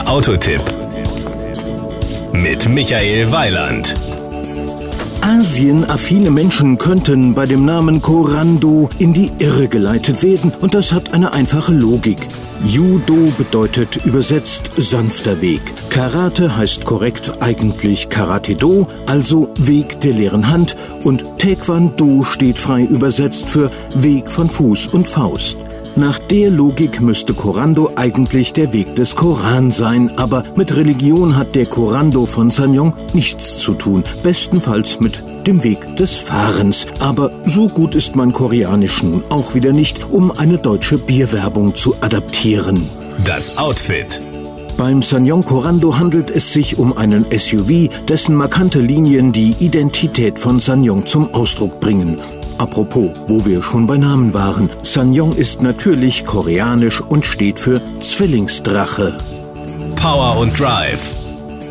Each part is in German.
Der Autotipp mit Michael Weiland. Asienaffine Menschen könnten bei dem Namen Korando in die Irre geleitet werden und das hat eine einfache Logik. Judo bedeutet übersetzt sanfter Weg. Karate heißt korrekt eigentlich Karate-Do, also Weg der leeren Hand und Taekwondo steht frei übersetzt für Weg von Fuß und Faust. Nach der Logik müsste Korando eigentlich der Weg des Koran sein, aber mit Religion hat der Korando von Sanyong nichts zu tun, bestenfalls mit dem Weg des Fahrens. Aber so gut ist mein Koreanisch nun auch wieder nicht, um eine deutsche Bierwerbung zu adaptieren. Das Outfit. Beim Sanyong Korando handelt es sich um einen SUV, dessen markante Linien die Identität von Sanyong zum Ausdruck bringen. Apropos, wo wir schon bei Namen waren, Sanyong ist natürlich koreanisch und steht für Zwillingsdrache. Power und Drive.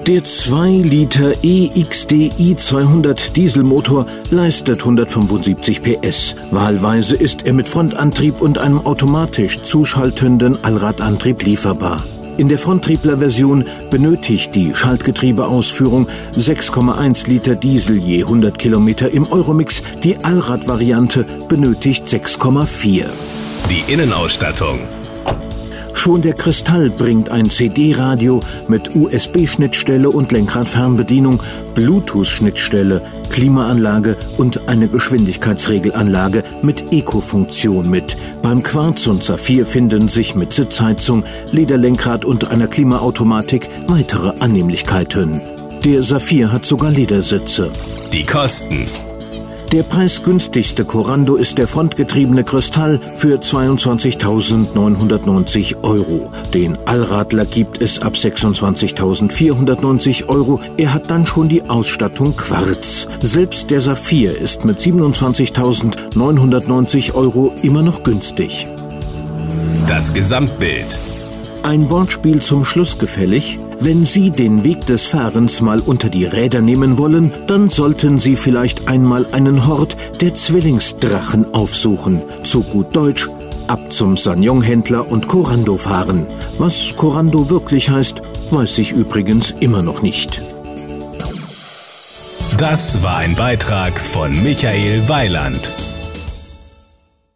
Der 2 Liter EXDI 200 Dieselmotor leistet 175 PS. Wahlweise ist er mit Frontantrieb und einem automatisch zuschaltenden Allradantrieb lieferbar. In der Fronttriebler-Version benötigt die Schaltgetriebeausführung 6,1 Liter Diesel je 100 Kilometer im Euromix. Die Allrad-Variante benötigt 6,4. Die Innenausstattung. Schon der Kristall bringt ein CD-Radio mit USB-Schnittstelle und Lenkradfernbedienung, Bluetooth-Schnittstelle, Klimaanlage und eine Geschwindigkeitsregelanlage mit Eco-Funktion mit. Beim Quarz und Saphir finden sich mit Sitzheizung, Lederlenkrad und einer Klimaautomatik weitere Annehmlichkeiten. Der Saphir hat sogar Ledersitze. Die Kosten. Der preisgünstigste Corando ist der frontgetriebene Kristall für 22.990 Euro. Den Allradler gibt es ab 26.490 Euro. Er hat dann schon die Ausstattung Quarz. Selbst der Saphir ist mit 27.990 Euro immer noch günstig. Das Gesamtbild. Ein Wortspiel zum Schluss gefällig? Wenn Sie den Weg des Fahrens mal unter die Räder nehmen wollen, dann sollten Sie vielleicht einmal einen Hort der Zwillingsdrachen aufsuchen. Zu gut Deutsch, ab zum Sanyong-Händler und Korando fahren. Was Korando wirklich heißt, weiß ich übrigens immer noch nicht. Das war ein Beitrag von Michael Weiland.